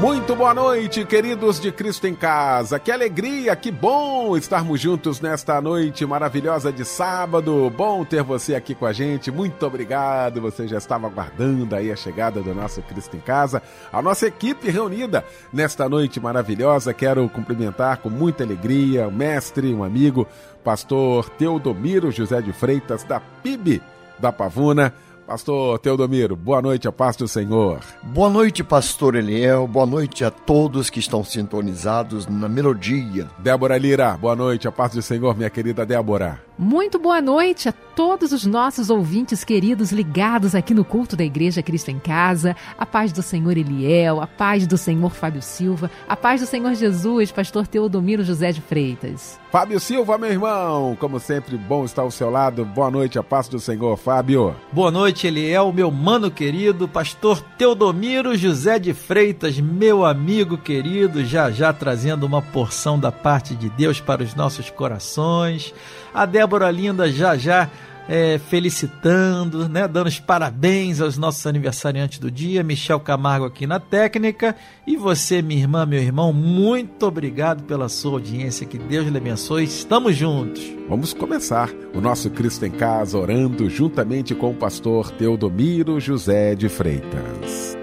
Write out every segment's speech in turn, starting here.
Muito boa noite, queridos de Cristo em Casa. Que alegria, que bom estarmos juntos nesta noite maravilhosa de sábado. Bom ter você aqui com a gente. Muito obrigado. Você já estava aguardando aí a chegada do nosso Cristo em Casa. A nossa equipe reunida nesta noite maravilhosa. Quero cumprimentar com muita alegria o mestre, um amigo, pastor Teodomiro José de Freitas da PIB da Pavuna Pastor Teodomiro, boa noite, a paz do Senhor. Boa noite, pastor Eliel, boa noite a todos que estão sintonizados na melodia. Débora Lira, boa noite, a paz do Senhor, minha querida Débora. Muito boa noite a todos os nossos ouvintes queridos ligados aqui no culto da Igreja Cristo em Casa. A paz do Senhor Eliel, a paz do Senhor Fábio Silva, a paz do Senhor Jesus, pastor Teodomiro José de Freitas. Fábio Silva, meu irmão, como sempre, bom estar ao seu lado. Boa noite, a paz do Senhor, Fábio. Boa noite, Eliel, meu mano querido, pastor Teodomiro José de Freitas, meu amigo querido, já já trazendo uma porção da parte de Deus para os nossos corações. A Débora Linda já já é, felicitando, né, dando os parabéns aos nossos aniversariantes do dia, Michel Camargo aqui na técnica, e você, minha irmã, meu irmão, muito obrigado pela sua audiência, que Deus lhe abençoe, estamos juntos. Vamos começar o nosso Cristo em Casa orando juntamente com o pastor Teodomiro José de Freitas.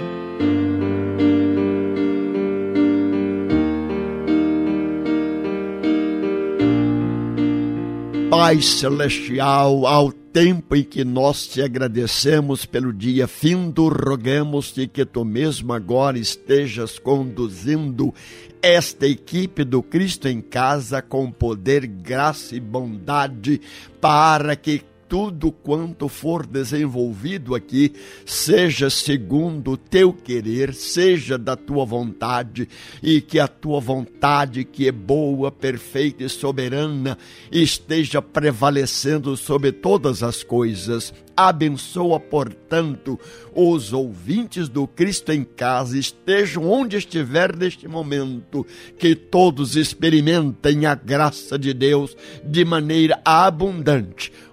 Pai Celestial, ao tempo em que nós te agradecemos pelo dia findo, rogamos-te que tu mesmo agora estejas conduzindo esta equipe do Cristo em Casa com poder, graça e bondade, para que tudo quanto for desenvolvido aqui seja segundo o teu querer, seja da tua vontade, e que a tua vontade, que é boa, perfeita e soberana, esteja prevalecendo sobre todas as coisas. Abençoa, portanto, os ouvintes do Cristo em casa, estejam onde estiver neste momento, que todos experimentem a graça de Deus de maneira abundante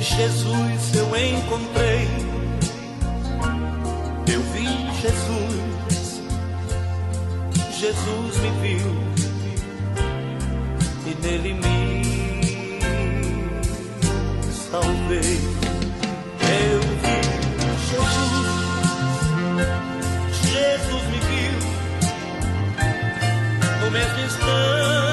Jesus eu encontrei. Eu vi Jesus, Jesus me viu e nele me salvei. Eu vi Jesus, Jesus me viu no mesmo instante.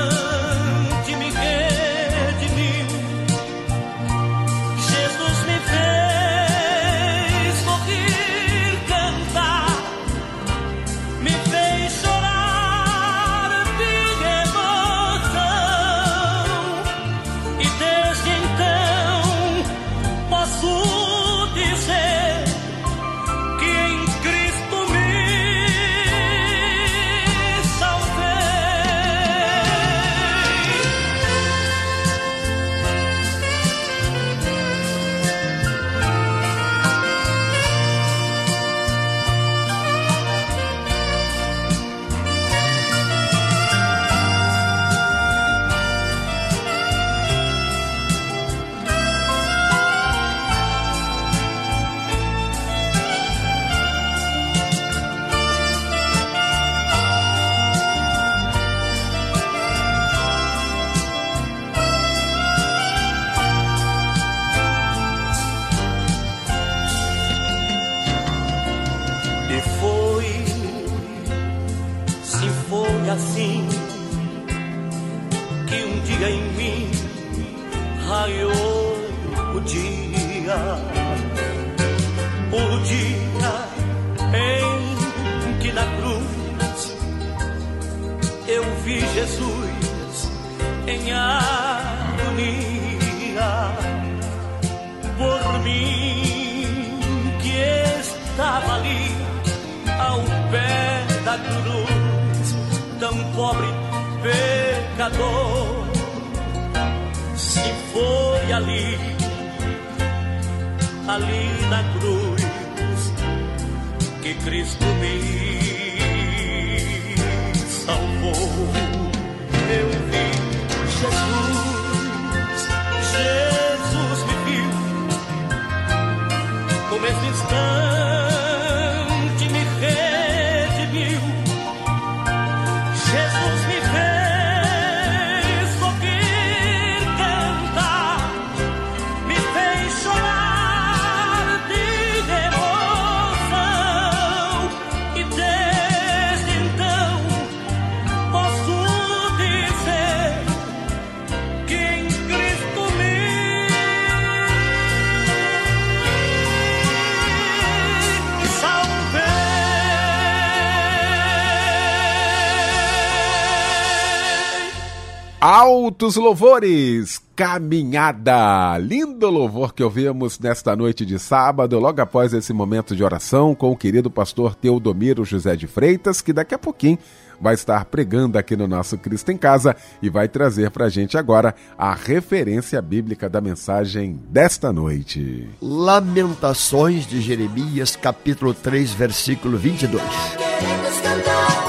Mim que estava ali ao pé da cruz, tão pobre pecador. Se foi ali, ali na cruz, que Cristo me salvou. Eu vi Jesus, no Altos louvores, caminhada, lindo louvor que ouvimos nesta noite de sábado, logo após esse momento de oração com o querido pastor Teodomiro José de Freitas, que daqui a pouquinho vai estar pregando aqui no nosso Cristo em Casa e vai trazer para a gente agora a referência bíblica da mensagem desta noite. Lamentações de Jeremias, capítulo 3, versículo 22. Queremos cantar,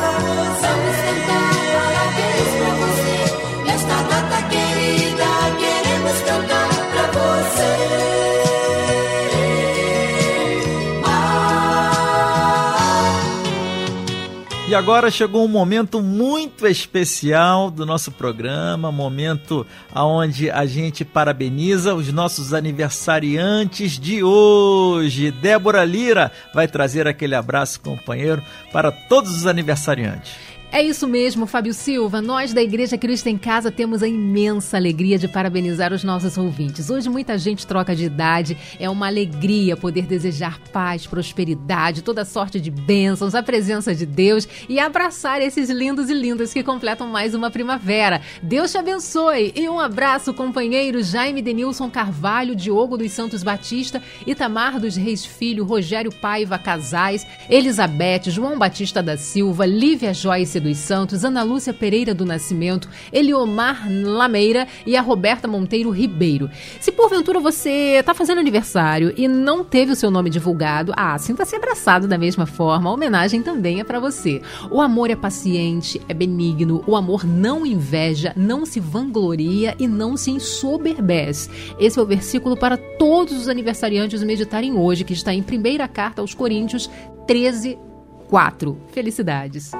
E agora chegou um momento muito especial do nosso programa, momento onde a gente parabeniza os nossos aniversariantes de hoje. Débora Lira vai trazer aquele abraço companheiro para todos os aniversariantes. É isso mesmo, Fábio Silva. Nós da Igreja Cristo em Casa temos a imensa alegria de parabenizar os nossos ouvintes. Hoje muita gente troca de idade. É uma alegria poder desejar paz, prosperidade, toda sorte de bênçãos, a presença de Deus e abraçar esses lindos e lindas que completam mais uma primavera. Deus te abençoe e um abraço, companheiro Jaime Denilson Carvalho, Diogo dos Santos Batista, Itamar dos Reis Filho, Rogério Paiva Casais, Elizabeth, João Batista da Silva, Lívia Joyce dos Santos, Ana Lúcia Pereira do Nascimento, Eliomar Lameira e a Roberta Monteiro Ribeiro. Se porventura você está fazendo aniversário e não teve o seu nome divulgado, ah, sinta-se abraçado da mesma forma, a homenagem também é para você. O amor é paciente, é benigno, o amor não inveja, não se vangloria e não se ensoberbece. Esse é o versículo para todos os aniversariantes meditarem hoje, que está em primeira carta aos Coríntios 13, 4. Felicidades.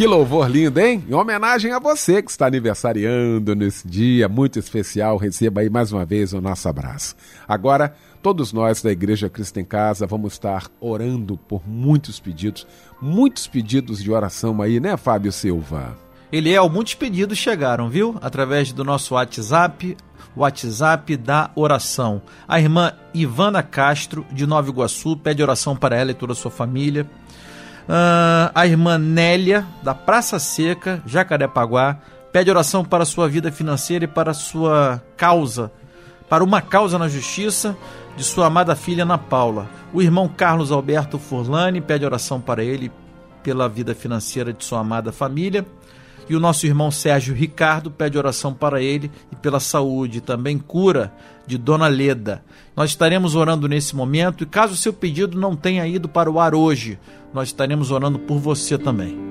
Que louvor lindo, hein? Em homenagem a você que está aniversariando nesse dia muito especial, receba aí mais uma vez o nosso abraço. Agora, todos nós da Igreja Cristo em Casa vamos estar orando por muitos pedidos, muitos pedidos de oração aí, né, Fábio Silva? Eliel, muitos pedidos chegaram, viu? Através do nosso WhatsApp, WhatsApp da oração. A irmã Ivana Castro, de Nova Iguaçu, pede oração para ela e toda a sua família. Ah, a irmã Nélia, da Praça Seca, Jacarepaguá, pede oração para sua vida financeira e para sua causa, para uma causa na justiça de sua amada filha Ana Paula. O irmão Carlos Alberto Furlani pede oração para ele pela vida financeira de sua amada família. E o nosso irmão Sérgio Ricardo pede oração para ele e pela saúde, também cura de Dona Leda. Nós estaremos orando nesse momento e caso o seu pedido não tenha ido para o ar hoje, nós estaremos orando por você também.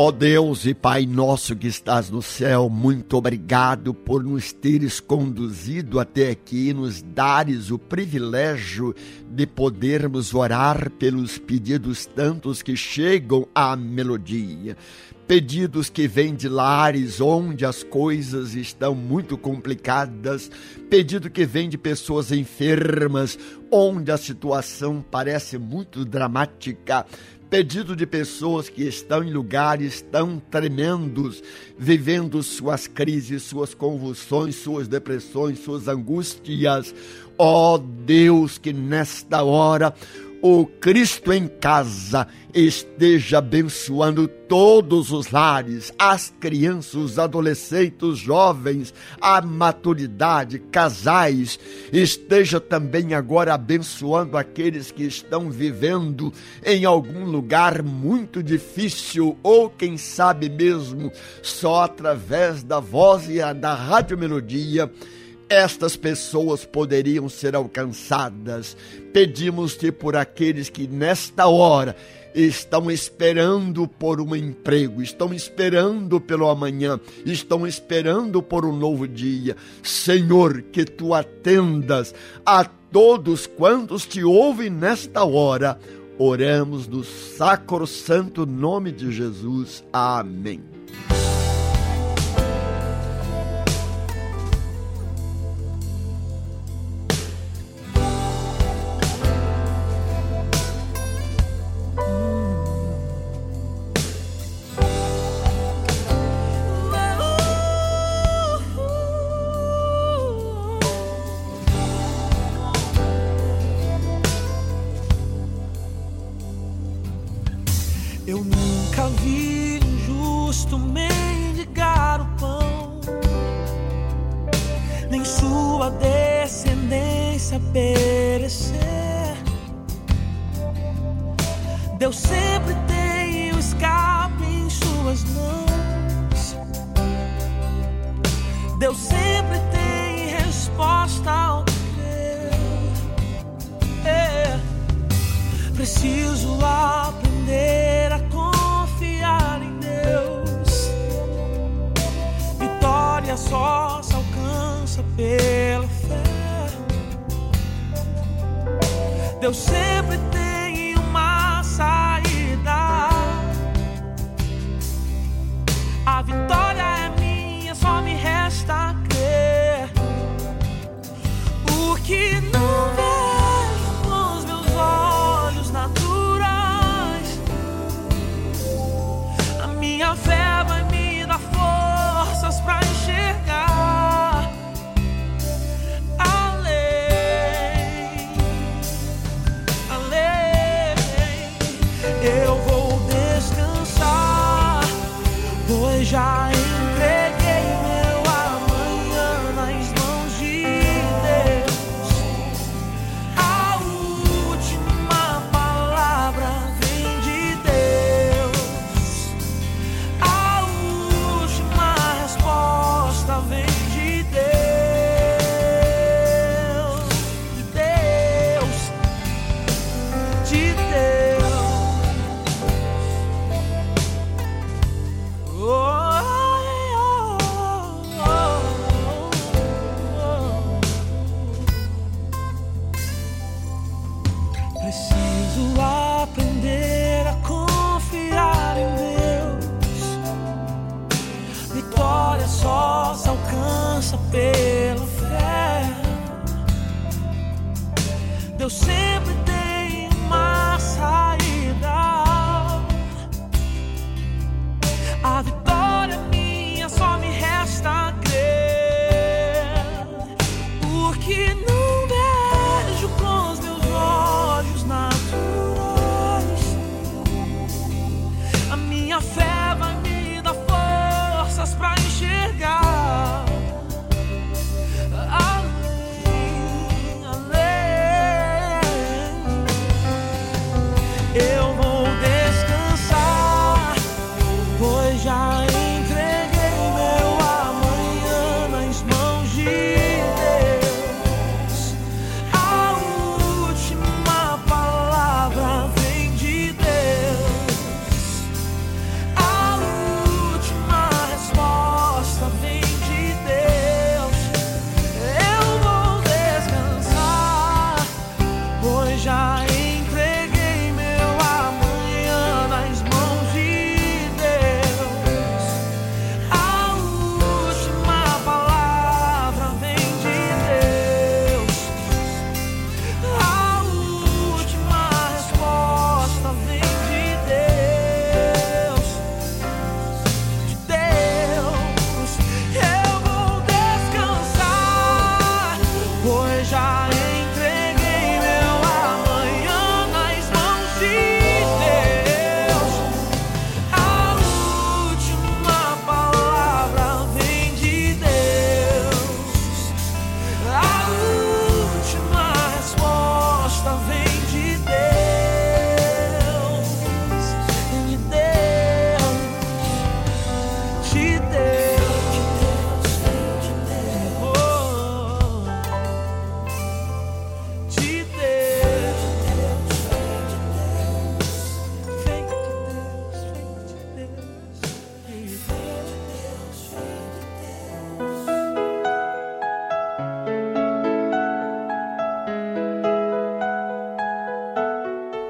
Ó Deus e Pai nosso que estás no céu, muito obrigado por nos teres conduzido até aqui e nos dares o privilégio de podermos orar pelos pedidos tantos que chegam à melodia. Pedidos que vêm de lares onde as coisas estão muito complicadas, pedido que vem de pessoas enfermas, onde a situação parece muito dramática, pedido de pessoas que estão em lugares tão tremendos, vivendo suas crises, suas convulsões, suas depressões, suas angústias. Ó Deus, que nesta hora o Cristo em casa esteja abençoando todos os lares, as crianças, os adolescentes, os jovens, a maturidade, casais, esteja também agora abençoando aqueles que estão vivendo em algum lugar muito difícil ou quem sabe mesmo só através da voz e da rádio melodia estas pessoas poderiam ser alcançadas. Pedimos-te por aqueles que nesta hora estão esperando por um emprego, estão esperando pelo amanhã, estão esperando por um novo dia. Senhor, que tu atendas a todos quantos te ouvem nesta hora. Oramos no sacro santo nome de Jesus. Amém. Deus sempre tem resposta ao crer. É. Preciso aprender a confiar em Deus. Vitória só se alcança pela fé. Deus sempre tem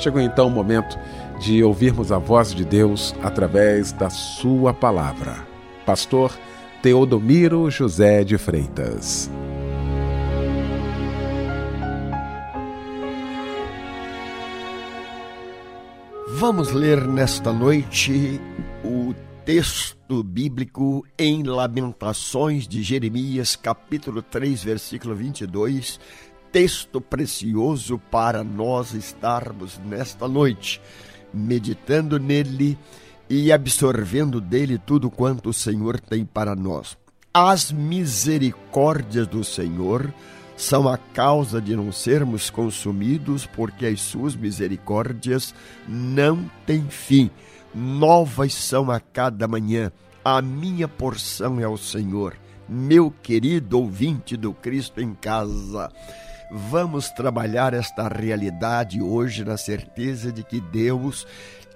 Chegou então o momento de ouvirmos a voz de Deus através da Sua palavra. Pastor Teodomiro José de Freitas. Vamos ler nesta noite o texto bíblico em Lamentações de Jeremias, capítulo 3, versículo 22. Texto precioso para nós estarmos nesta noite, meditando nele e absorvendo dele tudo quanto o Senhor tem para nós. As misericórdias do Senhor são a causa de não sermos consumidos, porque as suas misericórdias não têm fim. Novas são a cada manhã. A minha porção é o Senhor. Meu querido ouvinte do Cristo em casa, vamos trabalhar esta realidade hoje na certeza de que Deus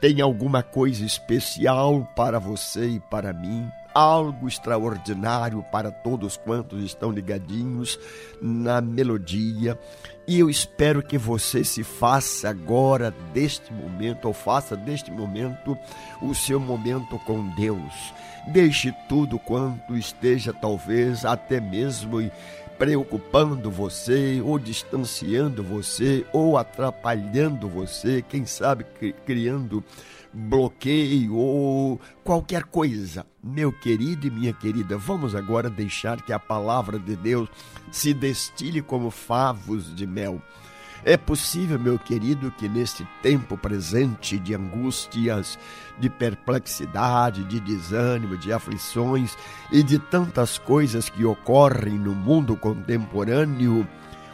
tem alguma coisa especial para você e para mim, algo extraordinário para todos quantos estão ligadinhos na melodia E eu espero que você se faça agora deste momento, ou faça deste momento o seu momento com Deus. Deixe tudo quanto esteja, talvez até mesmo preocupando você, ou distanciando você, ou atrapalhando você, quem sabe criando bloqueio ou qualquer coisa. Meu querido e minha querida, vamos agora deixar que a palavra de Deus se destile como favos de mel. É possível, meu querido, que neste tempo presente de angústias, de perplexidade, de desânimo, de aflições e de tantas coisas que ocorrem no mundo contemporâneo,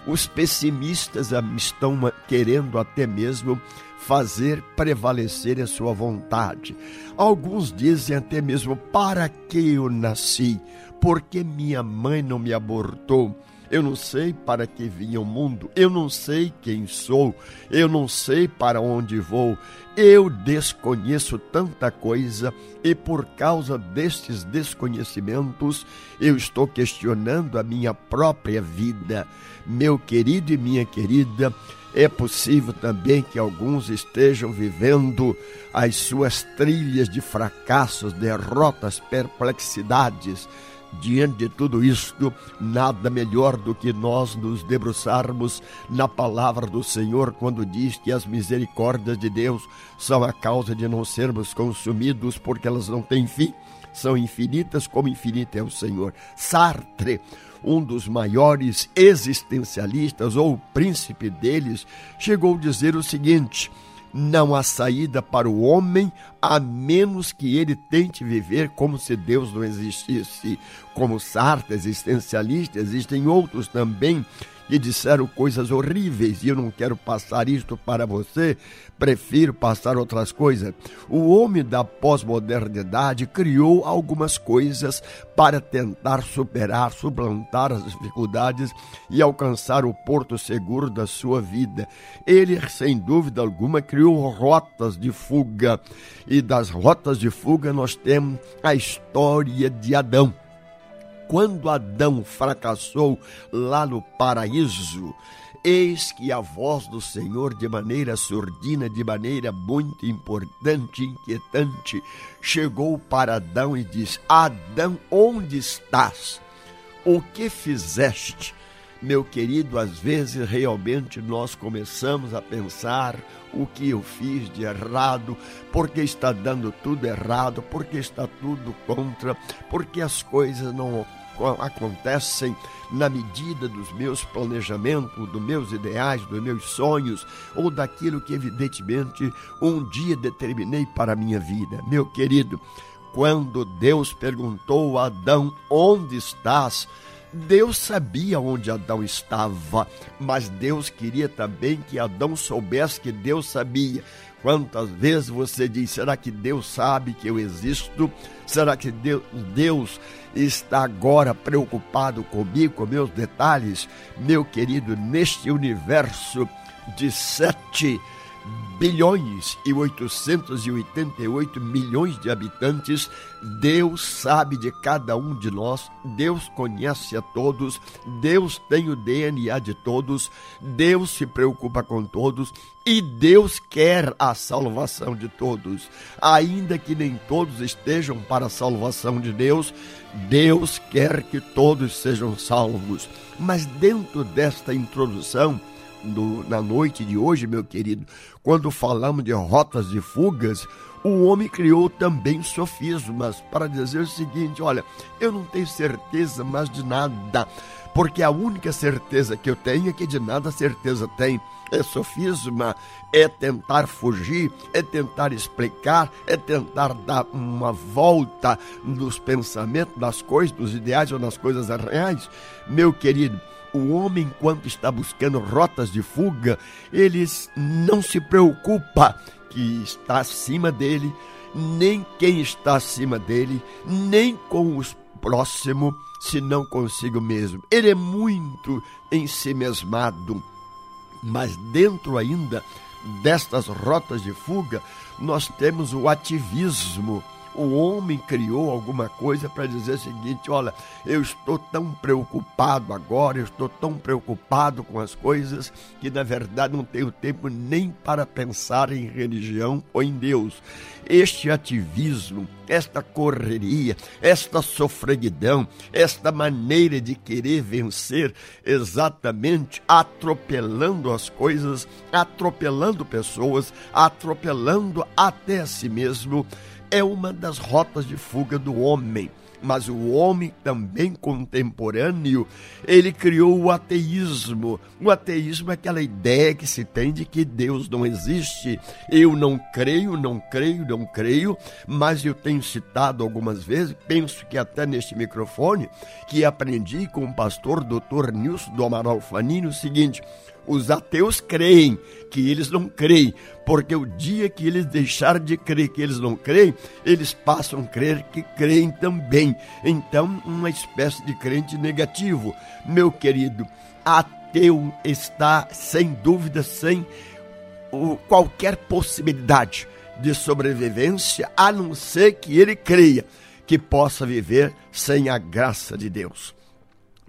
os pessimistas estão querendo até mesmo fazer prevalecer a sua vontade. Alguns dizem até mesmo: para que eu nasci? Porque minha mãe não me abortou? Eu não sei para que vim ao mundo, eu não sei quem sou, eu não sei para onde vou, eu desconheço tanta coisa e por causa destes desconhecimentos eu estou questionando a minha própria vida. Meu querido e minha querida, é possível também que alguns estejam vivendo as suas trilhas de fracassos, derrotas, perplexidades. Diante de tudo isto, nada melhor do que nós nos debruçarmos na palavra do Senhor, quando diz que as misericórdias de Deus são a causa de não sermos consumidos, porque elas não têm fim, são infinitas, como infinito é o Senhor. Sartre um dos maiores existencialistas, ou príncipe deles, chegou a dizer o seguinte: não há saída para o homem a menos que ele tente viver como se Deus não existisse. Como Sartre, existencialista, existem outros também que disseram coisas horríveis e eu não quero passar isto para você, prefiro passar outras coisas. O homem da pós-modernidade criou algumas coisas para tentar superar, suplantar as dificuldades e alcançar o porto seguro da sua vida. Ele, sem dúvida alguma, criou rotas de fuga e das rotas de fuga nós temos a história de Adão quando Adão fracassou lá no paraíso, eis que a voz do Senhor, de maneira surdina, de maneira muito importante, inquietante, chegou para Adão e disse: Adão, onde estás? O que fizeste? Meu querido, às vezes realmente nós começamos a pensar o que eu fiz de errado, porque está dando tudo errado, porque está tudo contra, porque as coisas não acontecem na medida dos meus planejamentos, dos meus ideais, dos meus sonhos ou daquilo que evidentemente um dia determinei para a minha vida. Meu querido, quando Deus perguntou a Adão: "Onde estás?", Deus sabia onde Adão estava, mas Deus queria também que Adão soubesse que Deus sabia. Quantas vezes você diz: será que Deus sabe que eu existo? Será que Deus, está agora preocupado comigo, com meus detalhes? Meu querido, neste universo de sete bilhões e 888 milhões de habitantes, Deus sabe de cada um de nós, Deus conhece a todos, Deus tem o DNA de todos, Deus se preocupa com todos e Deus quer a salvação de todos. Ainda que nem todos estejam para a salvação de Deus, Deus quer que todos sejam salvos. Mas dentro desta introdução, do, na noite de hoje, meu querido, quando falamos de rotas de fugas, o homem criou também sofismas para dizer o seguinte: olha, eu não tenho certeza mais de nada, porque a única certeza que eu tenho é que de nada certeza tem. É sofisma, é tentar fugir, é tentar explicar, é tentar dar uma volta nos pensamentos, nas coisas, nos ideais ou nas coisas reais. Meu querido, o homem, enquanto está buscando rotas de fuga, ele não se preocupa que está acima dele, nem quem está acima dele, nem com os próximos, senão consigo mesmo. Ele é muito ensimesmado, mas dentro ainda destas rotas de fuga, nós temos o ativismo O homem criou alguma coisa para dizer o seguinte: olha, eu estou tão preocupado agora, eu estou tão preocupado com as coisas que na verdade não tenho tempo nem para pensar em religião ou em Deus. Este ativismo, esta correria, esta sofreguidão, esta maneira de querer vencer exatamente atropelando as coisas, atropelando pessoas, atropelando até a si mesmo, é uma das rotas de fuga do homem mas o homem também contemporâneo, ele criou o ateísmo. O ateísmo é aquela ideia que se tem de que Deus não existe. Eu não creio, não creio, não creio, mas eu tenho citado algumas vezes, penso que até neste microfone, que aprendi com o pastor Dr. Nilson do Amaral Fanini o seguinte: os ateus creem que eles não creem, porque o dia que eles deixarem de crer que eles não creem, eles passam a crer que creem também. Então, uma espécie de crente negativo. Meu querido, ateu está sem dúvida, sem qualquer possibilidade de sobrevivência, a não ser que ele creia que possa viver sem a graça de Deus.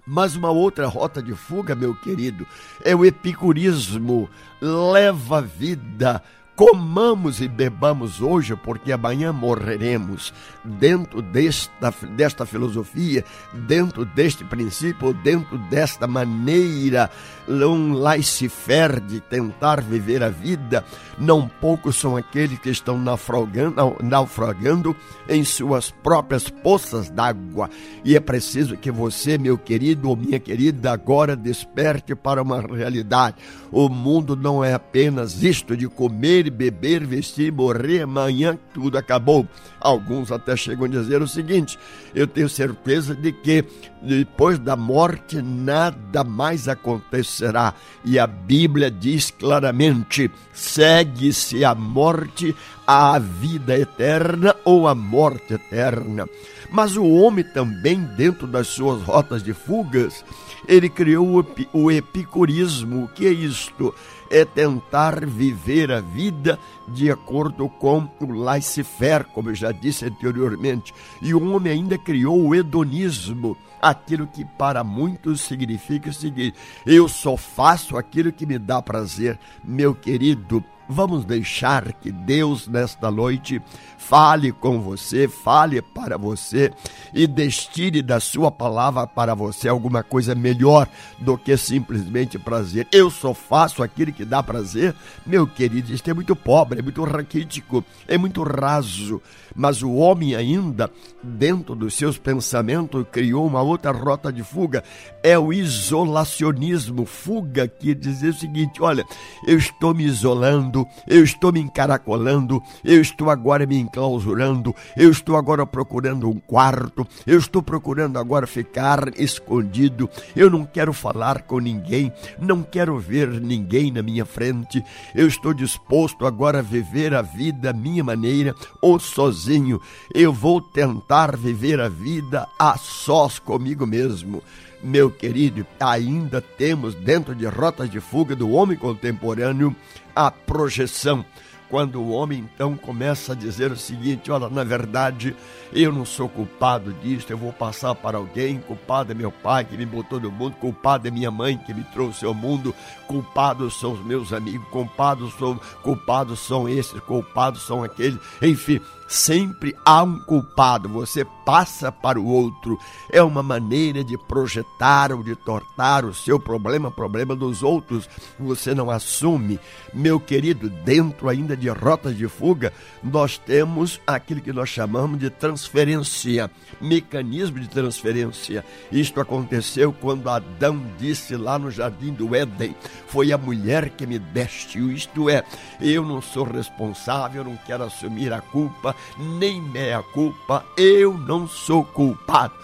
Mas uma outra rota de fuga, meu querido, é o epicurismo. Leva a vida comamos e bebamos hoje, porque amanhã morreremos. Dentro desta, desta filosofia, dentro deste princípio, dentro desta maneira, um laissez-faire de tentar viver a vida, não poucos são aqueles que estão naufragando, naufragando em suas próprias poças d'água. E é preciso que você, meu querido ou minha querida, agora desperte para uma realidade. O mundo não é apenas isto de comer, beber, vestir, morrer, amanhã tudo acabou. Alguns até chegam a dizer o seguinte: eu tenho certeza de que depois da morte nada mais acontecerá. E a Bíblia diz claramente: segue-se a morte à vida eterna ou a morte eterna. Mas o homem também, dentro das suas rotas de fugas, ele criou o epicurismo. O que é isto? É tentar viver a vida de acordo com o laissez-faire, como eu já disse anteriormente. E o homem ainda criou o hedonismo, aquilo que para muitos significa o seguinte: eu só faço aquilo que me dá prazer. Meu querido, Vamos deixar que Deus, nesta noite, fale com você, fale para você e destine da sua palavra para você alguma coisa melhor do que simplesmente prazer. Eu só faço aquilo que dá prazer. Meu querido, isso é muito pobre, é muito raquítico, é muito raso. Mas o homem ainda, dentro dos seus pensamentos, criou uma outra rota de fuga. É o isolacionismo, fuga que dizer o seguinte: olha, eu estou me isolando, eu estou me encaracolando, eu estou agora me enclausurando, eu estou agora procurando um quarto, eu estou procurando agora ficar escondido, eu não quero falar com ninguém, não quero ver ninguém na minha frente, eu estou disposto agora a viver a vida à minha maneira ou sozinho. Sozinho, eu vou tentar viver a vida a sós comigo mesmo. Meu querido, ainda temos dentro de rotas de fuga do homem contemporâneo a projeção. Quando o homem então começa a dizer o seguinte: olha, na verdade, eu não sou culpado disso, eu vou passar para alguém, culpado é meu pai que me botou no mundo, culpado é minha mãe que me trouxe ao mundo, culpados são os meus amigos, culpados são, culpados são esses, culpados são aqueles, enfim, sempre há um culpado, você passa para o outro. É uma maneira de projetar ou de tortar o seu problema, problema dos outros. Você não assume. Meu querido, dentro ainda de rotas de fuga, nós temos aquilo que nós chamamos de transferência, mecanismo de transferência. Isto aconteceu quando Adão disse lá no jardim do Éden: Foi a mulher que me destiu. Isto é, eu não sou responsável, não quero assumir a culpa, nem meia culpa, eu não sou culpado.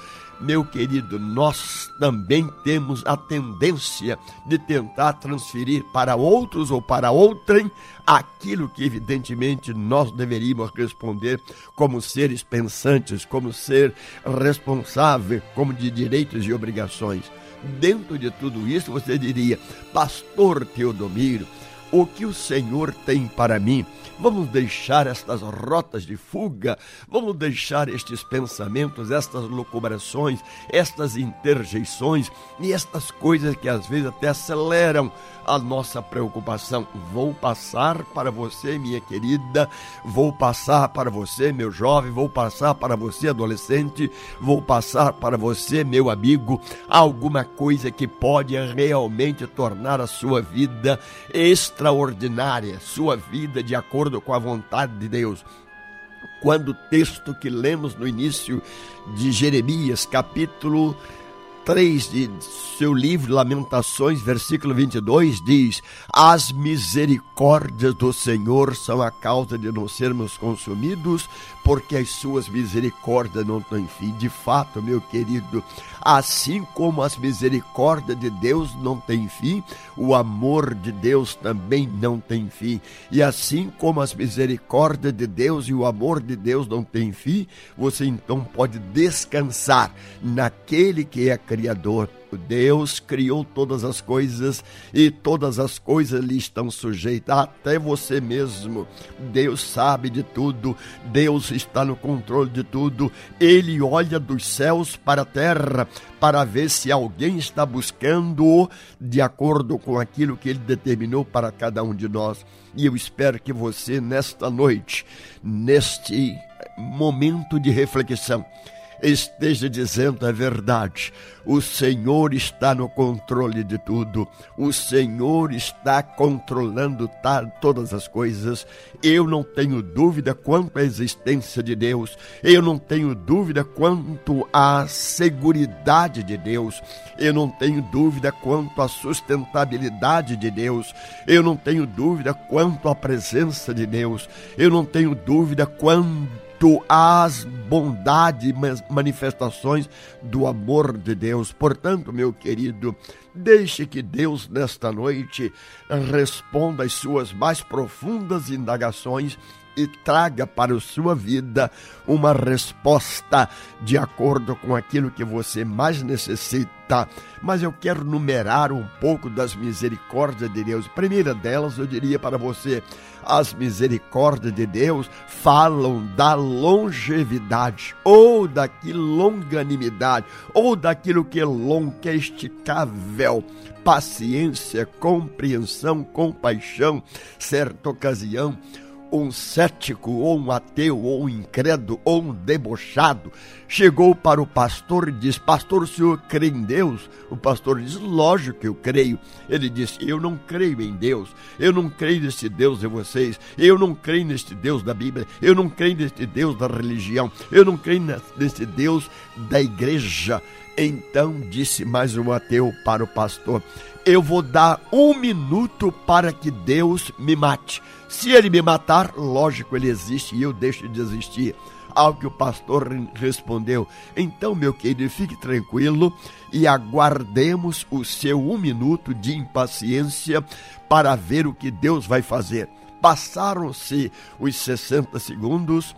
Meu querido, nós também temos a tendência de tentar transferir para outros ou para outrem aquilo que evidentemente nós deveríamos responder como seres pensantes, como ser responsável, como de direitos e obrigações. Dentro de tudo isso, você diria, Pastor Teodomiro, o que o Senhor tem para mim. Vamos deixar estas rotas de fuga, vamos deixar estes pensamentos, estas locubrações, estas interjeições e estas coisas que às vezes até aceleram a nossa preocupação. Vou passar para você, minha querida, vou passar para você, meu jovem, vou passar para você, adolescente, vou passar para você, meu amigo, alguma coisa que pode realmente tornar a sua vida extraordinária, sua vida de acordo com a vontade de Deus. Quando o texto que lemos no início de Jeremias, capítulo 3 de seu livro Lamentações, versículo 22, diz: As misericórdias do Senhor são a causa de não sermos consumidos, porque as suas misericórdias não têm fim. De fato, meu querido, assim como as misericórdias de Deus não têm fim, o amor de Deus também não tem fim. E assim como as misericórdias de Deus e o amor de Deus não têm fim, você então pode descansar naquele que é Criador Deus criou todas as coisas e todas as coisas lhe estão sujeitas, até você mesmo. Deus sabe de tudo, Deus está no controle de tudo. Ele olha dos céus para a terra para ver se alguém está buscando de acordo com aquilo que ele determinou para cada um de nós. E eu espero que você, nesta noite, neste momento de reflexão, esteja dizendo a verdade. O Senhor está no controle de tudo. O Senhor está controlando todas as coisas. Eu não tenho dúvida quanto à existência de Deus. Eu não tenho dúvida quanto à seguridade de Deus. Eu não tenho dúvida quanto à sustentabilidade de Deus. Eu não tenho dúvida quanto à presença de Deus. Eu não tenho dúvida quanto quanto às bondades manifestações do amor de Deus. Portanto, meu querido, deixe que Deus nesta noite responda às suas mais profundas indagações e traga para a sua vida uma resposta de acordo com aquilo que você mais necessita. Mas eu quero numerar um pouco das misericórdias de Deus. Primeira delas, eu diria para você, as misericórdias de Deus falam da longevidade, ou daquilo longanimidade, ou daquilo que é longo, que é esticável, paciência, compreensão, compaixão, certa ocasião um cético, ou um ateu, ou um incrédulo, ou um debochado, chegou para o pastor e disse: Pastor, o senhor crê em Deus? O pastor disse: Lógico que eu creio. Ele disse: Eu não creio em Deus. Eu não creio neste Deus de vocês. Eu não creio neste Deus da Bíblia. Eu não creio neste Deus da religião. Eu não creio neste Deus da igreja. Então disse mais um ateu para o pastor: Eu vou dar um minuto para que Deus me mate. Se ele me matar, lógico, ele existe e eu deixo de existir. Ao que o pastor respondeu: Então, meu querido, fique tranquilo e aguardemos o seu um minuto de impaciência para ver o que Deus vai fazer. Passaram-se os 60 segundos.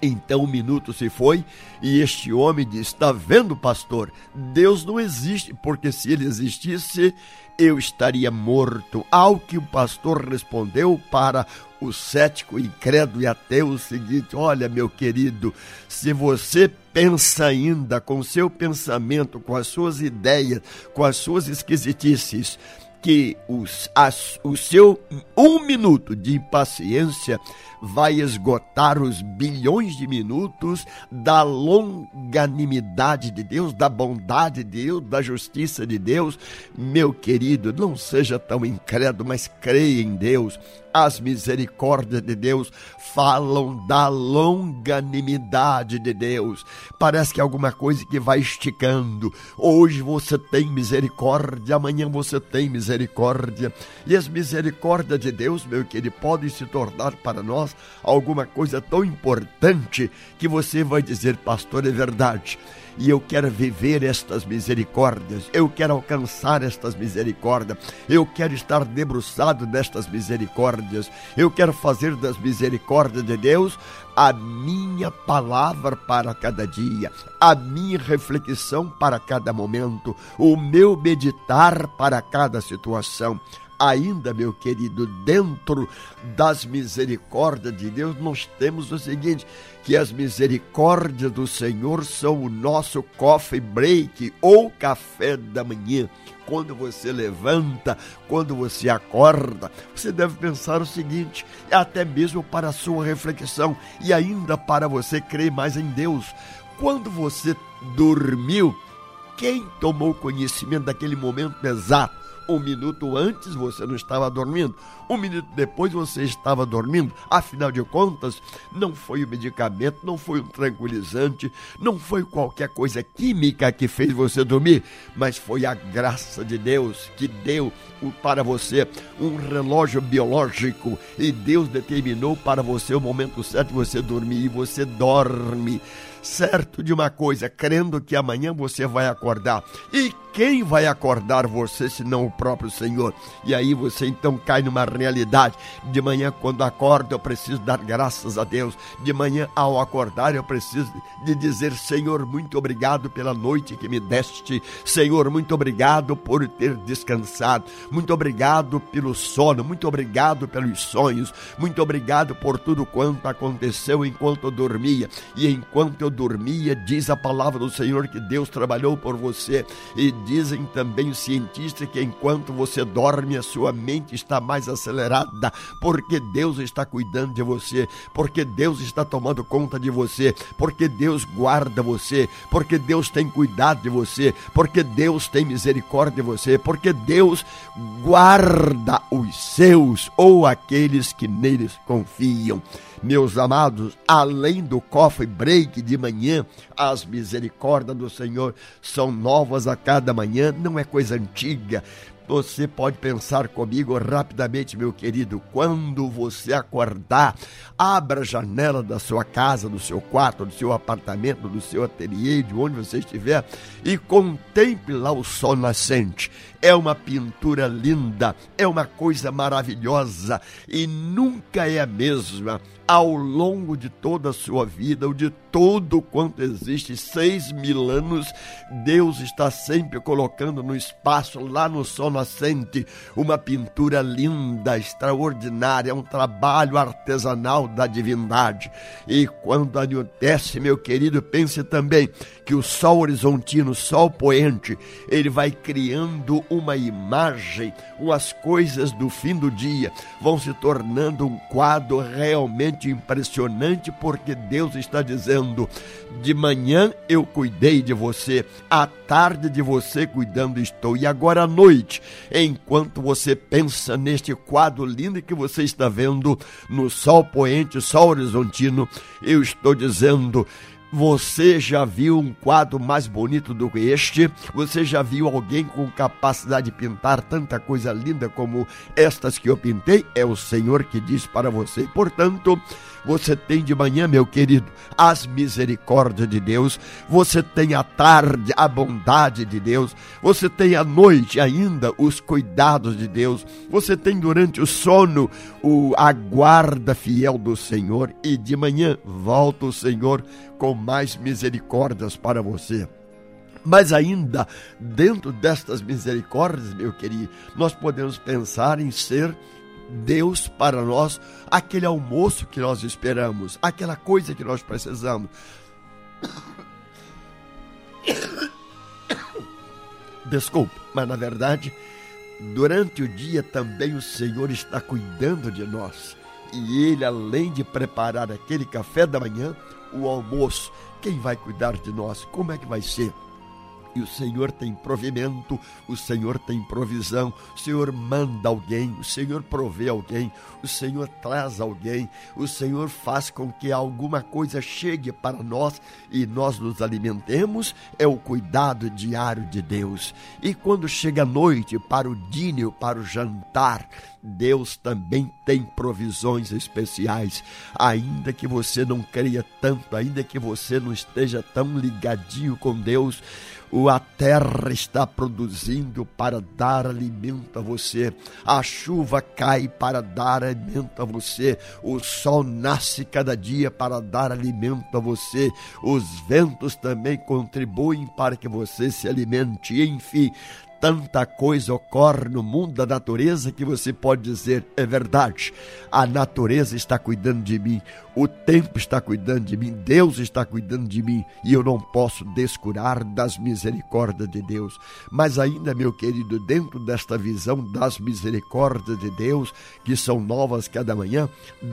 Então o minuto se foi e este homem disse: Está vendo, pastor? Deus não existe, porque se ele existisse, eu estaria morto. Ao que o pastor respondeu para o cético, incrédulo e até o seguinte: Olha, meu querido, se você pensa ainda com seu pensamento, com as suas ideias, com as suas esquisitices, que os, as, o seu um minuto de impaciência vai esgotar os bilhões de minutos da longanimidade de Deus, da bondade de Deus, da justiça de Deus. Meu querido, não seja tão incrédulo, mas creia em Deus. As misericórdias de Deus falam da longanimidade de Deus. Parece que é alguma coisa que vai esticando. Hoje você tem misericórdia, amanhã você tem misericórdia. E as misericórdias de Deus, meu querido, podem se tornar para nós alguma coisa tão importante que você vai dizer, pastor, é verdade. E eu quero viver estas misericórdias, eu quero alcançar estas misericórdias, eu quero estar debruçado nestas misericórdias, eu quero fazer das misericórdias de Deus a minha palavra para cada dia, a minha reflexão para cada momento, o meu meditar para cada situação ainda, meu querido, dentro das misericórdias de Deus, nós temos o seguinte: que as misericórdias do Senhor são o nosso coffee break ou café da manhã. Quando você levanta, quando você acorda, você deve pensar o seguinte, até mesmo para a sua reflexão e ainda para você crer mais em Deus. Quando você dormiu, quem tomou conhecimento daquele momento exato? Um minuto antes você não estava dormindo, um minuto depois você estava dormindo. Afinal de contas, não foi o medicamento, não foi um tranquilizante, não foi qualquer coisa química que fez você dormir, mas foi a graça de Deus que deu para você um relógio biológico e Deus determinou para você o momento certo de você dormir e você dorme certo de uma coisa, crendo que amanhã você vai acordar. E quem vai acordar você senão o próprio Senhor? E aí você então cai numa realidade. De manhã, quando acordo, eu preciso dar graças a Deus. De manhã, ao acordar, eu preciso de dizer: Senhor, muito obrigado pela noite que me deste. Senhor, muito obrigado por ter descansado. Muito obrigado pelo sono. Muito obrigado pelos sonhos. Muito obrigado por tudo quanto aconteceu enquanto eu dormia. E enquanto eu dormia, diz a palavra do Senhor que Deus trabalhou por você. E dizem também os cientistas que enquanto você dorme, a sua mente está mais acelerada, porque Deus está cuidando de você, porque Deus está tomando conta de você, porque Deus guarda você, porque Deus tem cuidado de você, porque Deus tem misericórdia de você, porque Deus guarda os seus ou aqueles que neles confiam. Meus amados, além do coffee break de manhã, as misericórdias do Senhor são novas a cada manhã, não é coisa antiga. Você pode pensar comigo rapidamente, meu querido, quando você acordar, abra a janela da sua casa, do seu quarto, do seu apartamento, do seu ateliê, de onde você estiver, e contemple lá o sol nascente. É uma pintura linda, é uma coisa maravilhosa e nunca é a mesma ao longo de toda a sua vida, ou de todo quanto existe, seis mil anos, Deus está sempre colocando no espaço, lá no sol nascente, uma pintura linda, extraordinária, um trabalho artesanal da divindade. E quando anoitece, meu querido, pense também que o sol horizontino, o sol poente, ele vai criando uma imagem, umas coisas do fim do dia, vão se tornando um quadro realmente impressionante, porque Deus está dizendo: de manhã eu cuidei de você, à tarde de você cuidando estou, e agora à noite, enquanto você pensa neste quadro lindo que você está vendo no sol poente, sol horizontino, eu estou dizendo você já viu um quadro mais bonito do que este? Você já viu alguém com capacidade de pintar tanta coisa linda como estas que eu pintei? É o Senhor que diz para você. Portanto, você tem de manhã, meu querido, as misericórdias de Deus, você tem à tarde a bondade de Deus, você tem à noite ainda os cuidados de Deus, você tem durante o sono o, a guarda fiel do Senhor. E de manhã volta o Senhor com mais misericórdias para você. Mas ainda dentro destas misericórdias, meu querido, nós podemos pensar em ser Deus para nós aquele almoço que nós esperamos, aquela coisa que nós precisamos. Desculpe, mas na verdade, durante o dia também o Senhor está cuidando de nós. E Ele, além de preparar aquele café da manhã, o almoço, quem vai cuidar de nós? Como é que vai ser? E o Senhor tem provimento, o Senhor tem provisão, o Senhor manda alguém, o Senhor provê alguém, o Senhor traz alguém, o Senhor faz com que alguma coisa chegue para nós e nós nos alimentemos, é o cuidado diário de Deus. E quando chega a noite para o dínio, para o jantar, Deus também tem provisões especiais, ainda que você não creia tanto, ainda que você não esteja tão ligadinho com Deus, a terra está produzindo para dar alimento a você, a chuva cai para dar alimento a você, o sol nasce cada dia para dar alimento a você, os ventos também contribuem para que você se alimente, enfim, tanta coisa ocorre no mundo da natureza que você pode dizer: é verdade, a natureza está cuidando de mim, o tempo está cuidando de mim, Deus está cuidando de mim e eu não posso descurar das misericórdias de Deus. Mas ainda, meu querido, dentro desta visão das misericórdias de Deus, que são novas cada manhã,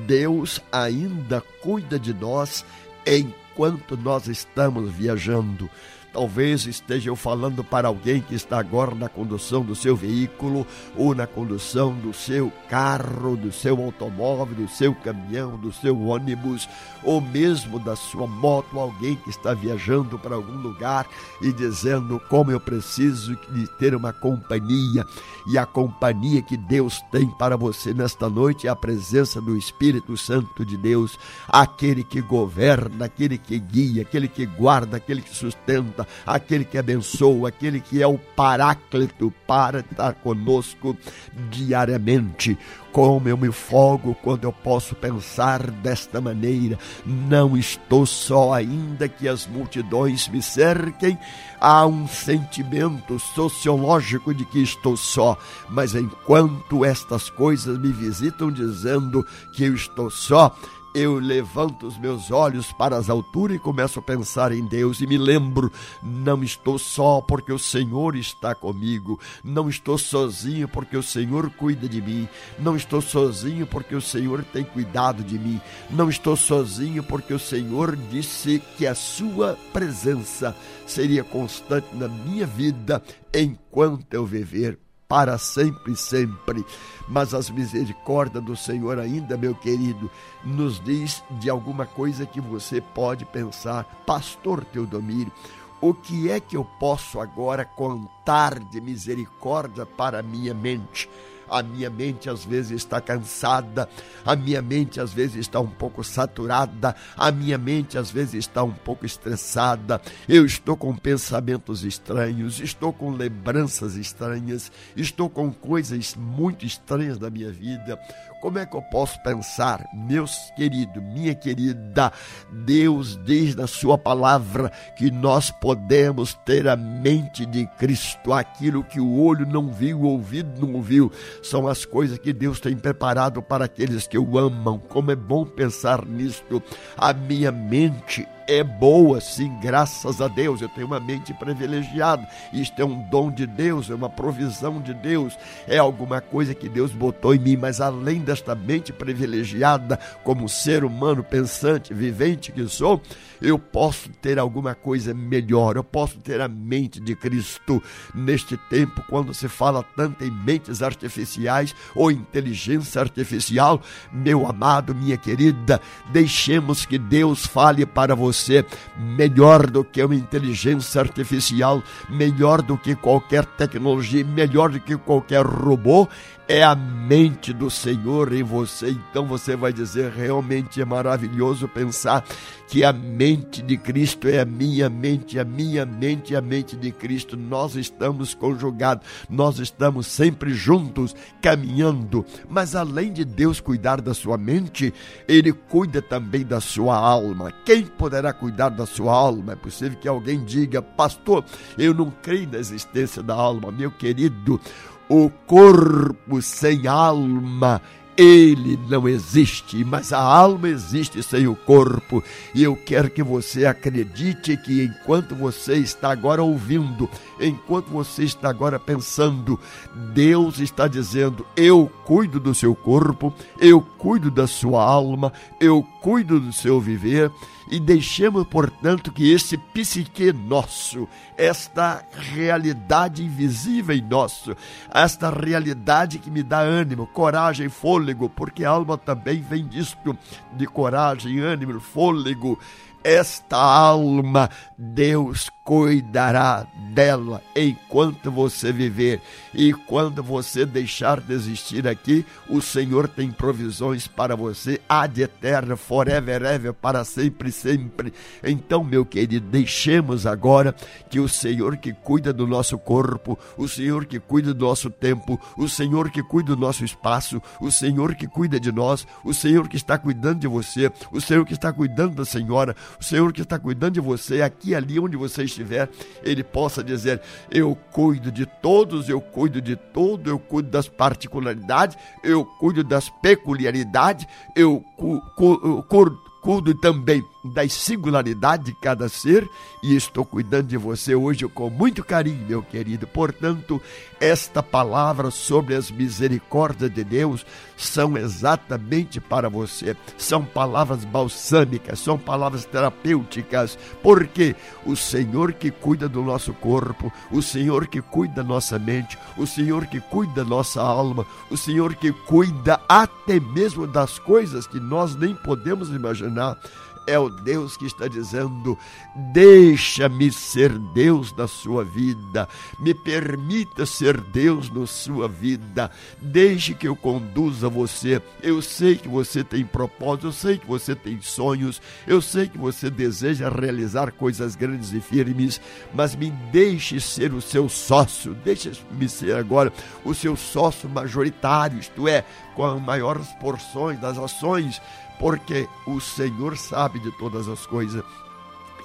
Deus ainda cuida de nós enquanto nós estamos viajando. Talvez esteja eu falando para alguém que está agora na condução do seu veículo ou na condução do seu carro, do seu automóvel, do seu caminhão, do seu ônibus ou mesmo da sua moto, alguém que está viajando para algum lugar e dizendo como eu preciso de ter uma companhia. E a companhia que Deus tem para você nesta noite é a presença do Espírito Santo de Deus, aquele que governa, aquele que guia, aquele que guarda, aquele que sustenta, aquele que abençoa, aquele que é o paráclito para estar conosco diariamente. Como eu me folgo quando eu posso pensar desta maneira. Não estou só, ainda que as multidões me cerquem. Há um sentimento sociológico de que estou só, mas enquanto estas coisas me visitam dizendo que eu estou só, eu levanto os meus olhos para as alturas e começo a pensar em Deus e me lembro: não estou só porque o Senhor está comigo, não estou sozinho porque o Senhor cuida de mim, não estou sozinho porque o Senhor tem cuidado de mim, não estou sozinho porque o Senhor disse que a Sua presença seria constante na minha vida enquanto eu viver para sempre sempre. Mas as misericórdias do Senhor ainda, meu querido, nos diz de alguma coisa que você pode pensar, Pastor Teodomiro, o que é que eu posso agora contar de misericórdia para a minha mente? A minha mente às vezes está cansada, a minha mente às vezes está um pouco saturada, a minha mente às vezes está um pouco estressada. Eu estou com pensamentos estranhos, estou com lembranças estranhas, estou com coisas muito estranhas da minha vida. Como é que eu posso pensar, meus queridos, minha querida, Deus diz na Sua palavra que nós podemos ter a mente de Cristo, aquilo que o olho não viu, o ouvido não ouviu, são as coisas que Deus tem preparado para aqueles que o amam. Como é bom pensar nisto. A minha mente é boa, sim, graças a Deus. Eu tenho uma mente privilegiada. Isto é um dom de Deus, é uma provisão de Deus, é alguma coisa que Deus botou em mim. Mas além desta mente privilegiada, como ser humano pensante, vivente que sou, eu posso ter alguma coisa melhor. Eu posso ter a mente de Cristo neste tempo, quando se fala tanto em mentes artificiais ou inteligência artificial. Meu amado, minha querida, deixemos que Deus fale para você melhor do que uma inteligência artificial, melhor do que qualquer tecnologia, melhor do que qualquer robô é a mente do Senhor em você. Então você vai dizer: realmente é maravilhoso pensar que a mente de Cristo é a minha mente, a minha mente é a mente de Cristo. Nós estamos conjugados, nós estamos sempre juntos, caminhando. Mas além de Deus cuidar da sua mente, Ele cuida também da sua alma. Quem poderá cuidar da sua alma? É possível que alguém diga, pastor, eu não creio na existência da alma, meu querido o corpo sem alma ele não existe, mas a alma existe sem o corpo. E eu quero que você acredite que enquanto você está agora ouvindo, enquanto você está agora pensando, Deus está dizendo: Eu cuido do seu corpo, eu cuido da sua alma, eu cuido do seu viver e deixemos, portanto, que esse psique nosso, esta realidade invisível em nosso, esta realidade que me dá ânimo, coragem, fôlego, porque a alma também vem disto, de coragem, ânimo, fôlego, esta alma, Deus cuidará dela enquanto você viver. E quando você deixar de existir aqui, o Senhor tem provisões para você ad eterno, forever, ever, para sempre, sempre. Então, meu querido, deixemos agora que o Senhor que cuida do nosso corpo, o Senhor que cuida do nosso tempo, o Senhor que cuida do nosso espaço, o Senhor que cuida de nós, o Senhor que está cuidando de você, o Senhor que está cuidando da senhora, o Senhor que está cuidando de você, aqui ali onde você estiver, Ele possa dizer: Eu cuido de todos, eu cuido de tudo, eu cuido das particularidades, eu cuido das peculiaridades, eu cu, cu, cu, cuido também da singularidade de cada ser e estou cuidando de você hoje com muito carinho, meu querido. Portanto, esta palavra sobre as misericórdias de Deus são exatamente para você. São palavras balsâmicas, são palavras terapêuticas, porque o Senhor que cuida do nosso corpo, o Senhor que cuida da nossa mente, o Senhor que cuida da nossa alma, o Senhor que cuida até mesmo das coisas que nós nem podemos imaginar é o Deus que está dizendo: deixa-me ser Deus na sua vida, me permita ser Deus na sua vida, deixe que eu conduza você. Eu sei que você tem propósito, eu sei que você tem sonhos, eu sei que você deseja realizar coisas grandes e firmes, mas me deixe ser o seu sócio, deixe-me ser agora o seu sócio majoritário, isto é, com as maiores porções das ações porque o Senhor sabe de todas as coisas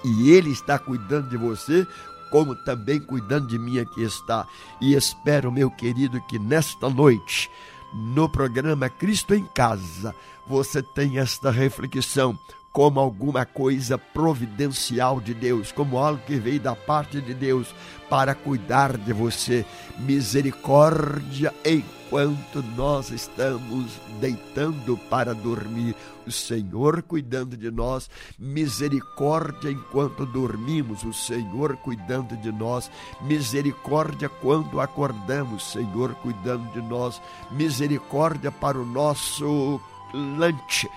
e Ele está cuidando de você, como também cuidando de mim aqui está. E espero, meu querido, que nesta noite, no programa Cristo em Casa, você tenha esta reflexão como alguma coisa providencial de Deus, como algo que veio da parte de Deus para cuidar de você. Misericórdia enquanto nós estamos deitando para dormir. O Senhor cuidando de nós, misericórdia enquanto dormimos, o Senhor cuidando de nós, misericórdia quando acordamos, Senhor cuidando de nós, misericórdia para o nosso lanche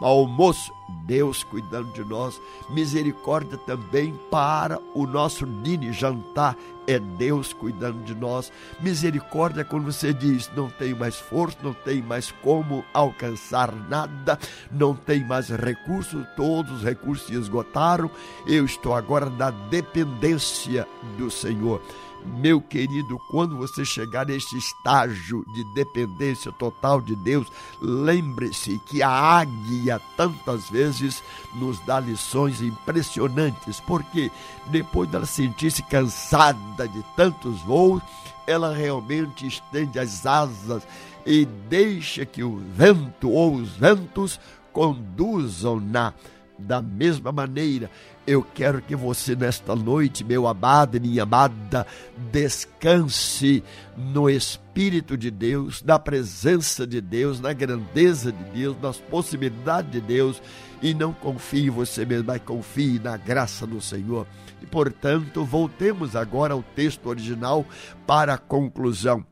almoço, Deus cuidando de nós, misericórdia também para o nosso dini jantar, é Deus cuidando de nós, misericórdia quando você diz, não tenho mais força, não tenho mais como alcançar nada, não tenho mais recursos, todos os recursos se esgotaram, eu estou agora na dependência do Senhor. Meu querido, quando você chegar neste estágio de dependência total de Deus, lembre-se que a águia tantas vezes nos dá lições impressionantes, porque depois dela sentir-se cansada de tantos voos, ela realmente estende as asas e deixa que o vento ou os ventos conduzam-na da mesma maneira, eu quero que você, nesta noite, meu amado e minha amada, descanse no Espírito de Deus, na presença de Deus, na grandeza de Deus, nas possibilidades de Deus, e não confie em você mesmo, mas confie na graça do Senhor. E, portanto, voltemos agora ao texto original para a conclusão.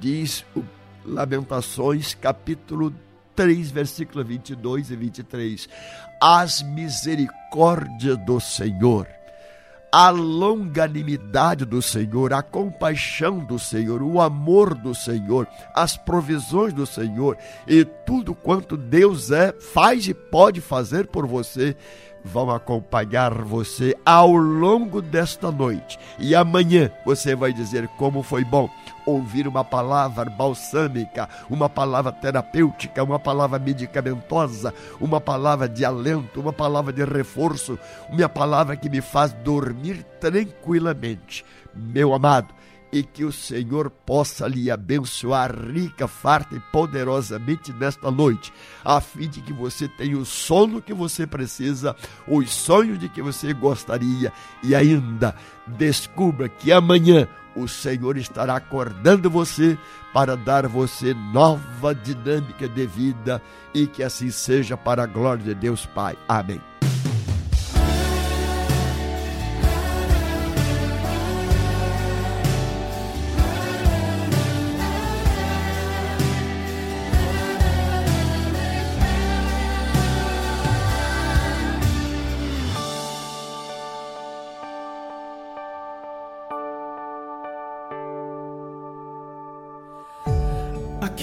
Diz Lamentações, capítulo 3, versículo 22 e 23. As misericórdias do Senhor, a longanimidade do Senhor, a compaixão do Senhor, o amor do Senhor, as provisões do Senhor e tudo quanto Deus é, faz e pode fazer por você vão acompanhar você ao longo desta noite. E amanhã você vai dizer como foi bom ouvir uma palavra balsâmica, uma palavra terapêutica, uma palavra medicamentosa, uma palavra de alento, uma palavra de reforço, uma palavra que me faz dormir tranquilamente. Meu amado, e que o Senhor possa lhe abençoar rica, farta e poderosamente nesta noite, a fim de que você tenha o sono que você precisa, os sonhos de que você gostaria e ainda descubra que amanhã o Senhor estará acordando você para dar você nova dinâmica de vida e que assim seja para a glória de Deus Pai. Amém.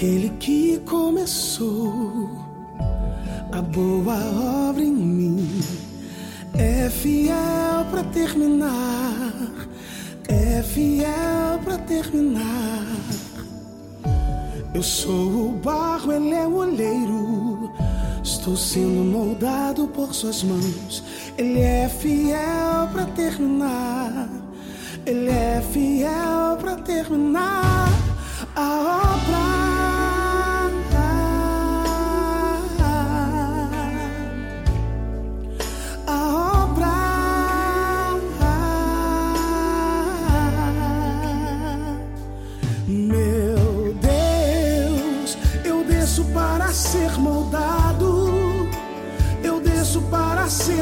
Aquele que começou a boa obra em mim é fiel para terminar, é fiel para terminar. Eu sou o barro, ele é o olheiro, Estou sendo moldado por suas mãos. Ele é fiel para terminar. Ele é fiel para terminar a obra.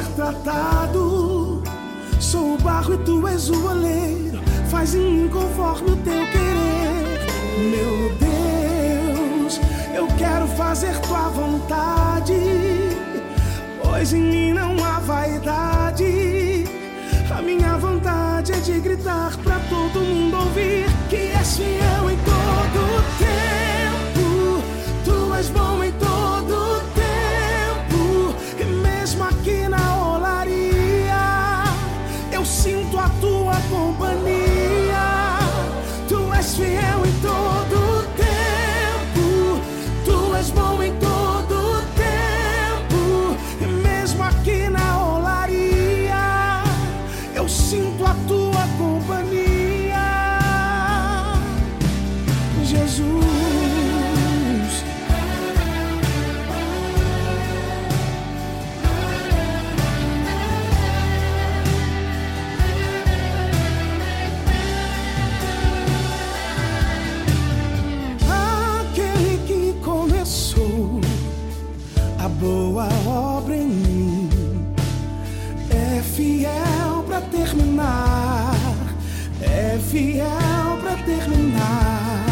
Ser tratado. Sou o barro e tu és o oleiro. Faz em mim conforme o teu querer. Meu Deus, eu quero fazer tua vontade. Pois em mim não há vaidade. A minha vontade é de gritar pra todo mundo ouvir que és fiel em fiel para terminar.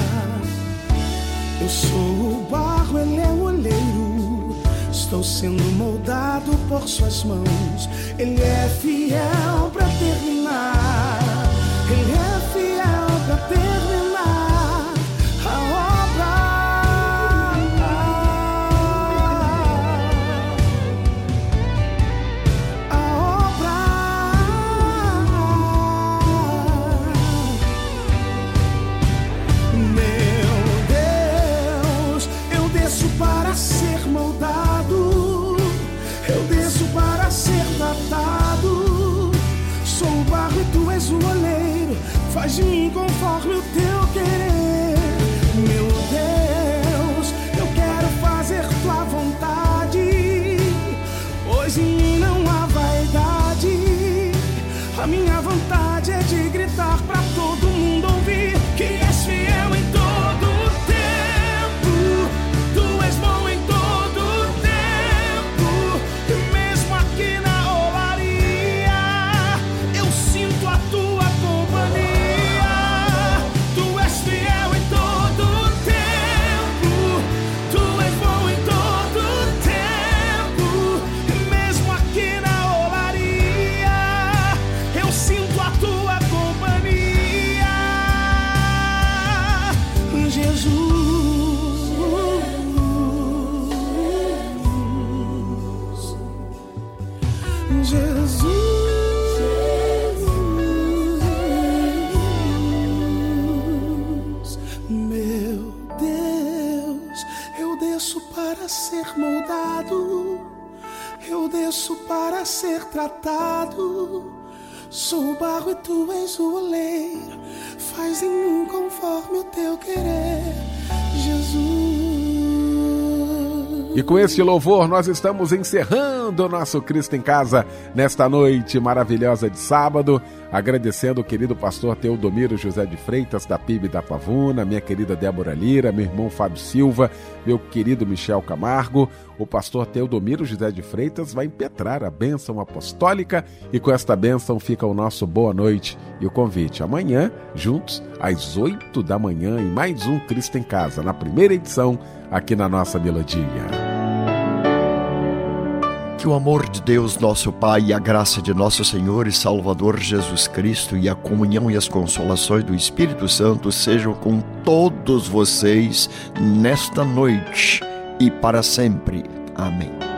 Eu sou o barro, ele é o oleiro. Estou sendo moldado por suas mãos. Ele é fiel para terminar. Mim conforme tratado. Sou o barro e tu és o oleiro. Faz em mim conforme o teu querer. E com este louvor, nós estamos encerrando o nosso Cristo em Casa nesta noite maravilhosa de sábado. Agradecendo o querido pastor Teodomiro José de Freitas, da PIB da Pavuna, minha querida Débora Lira, meu irmão Fábio Silva, meu querido Michel Camargo. O pastor Teodomiro José de Freitas vai impetrar a bênção apostólica e com esta bênção fica o nosso boa noite e o convite. Amanhã, juntos, às oito da manhã, em mais um Cristo em Casa, na primeira edição, aqui na nossa melodia. Que o amor de Deus, nosso Pai, e a graça de nosso Senhor e Salvador Jesus Cristo e a comunhão e as consolações do Espírito Santo sejam com todos vocês nesta noite e para sempre. Amém.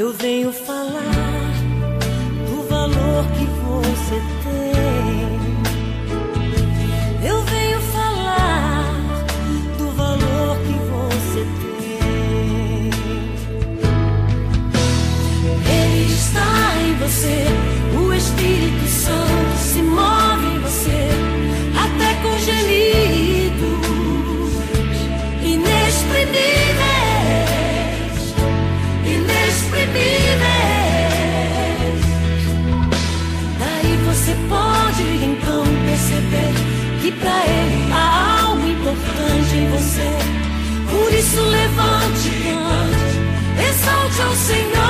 Eu venho falar do valor que você tem. Eu venho falar do valor que você tem. Ele está em você. isso levante, exalte ao Senhor.